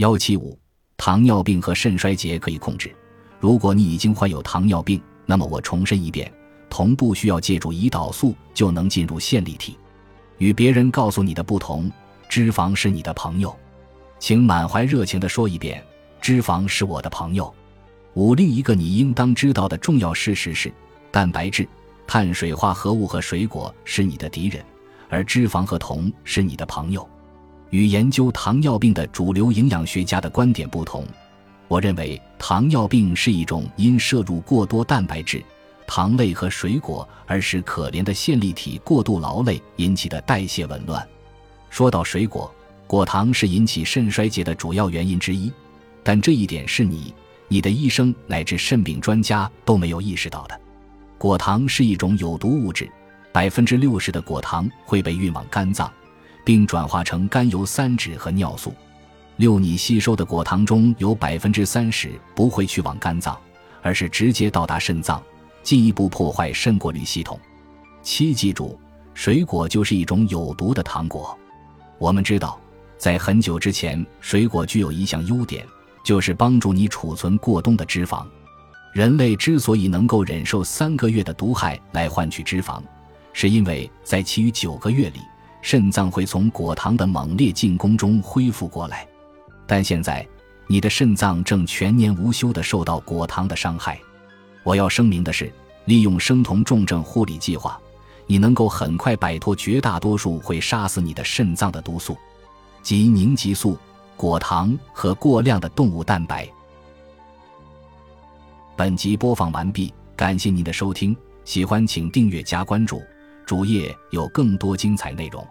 幺七五，糖尿病和肾衰竭可以控制。如果你已经患有糖尿病，那么我重申一遍，同不需要借助胰岛素就能进入线粒体。与别人告诉你的不同，脂肪是你的朋友，请满怀热情地说一遍：脂肪是我的朋友。五，另一个你应当知道的重要事实是，蛋白质、碳水化合物和水果是你的敌人，而脂肪和铜是你的朋友。与研究糖尿病的主流营养学家的观点不同。我认为糖尿病是一种因摄入过多蛋白质、糖类和水果而使可怜的线粒体过度劳累引起的代谢紊乱。说到水果，果糖是引起肾衰竭的主要原因之一，但这一点是你、你的医生乃至肾病专家都没有意识到的。果糖是一种有毒物质，百分之六十的果糖会被运往肝脏，并转化成甘油三酯和尿素。六，你吸收的果糖中有百分之三十不会去往肝脏，而是直接到达肾脏，进一步破坏肾过滤系统。七，记住，水果就是一种有毒的糖果。我们知道，在很久之前，水果具有一项优点，就是帮助你储存过冬的脂肪。人类之所以能够忍受三个月的毒害来换取脂肪，是因为在其余九个月里，肾脏会从果糖的猛烈进攻中恢复过来。但现在，你的肾脏正全年无休地受到果糖的伤害。我要声明的是，利用生酮重症护理计划，你能够很快摆脱绝大多数会杀死你的肾脏的毒素，即凝集素、果糖和过量的动物蛋白。本集播放完毕，感谢您的收听，喜欢请订阅加关注，主页有更多精彩内容。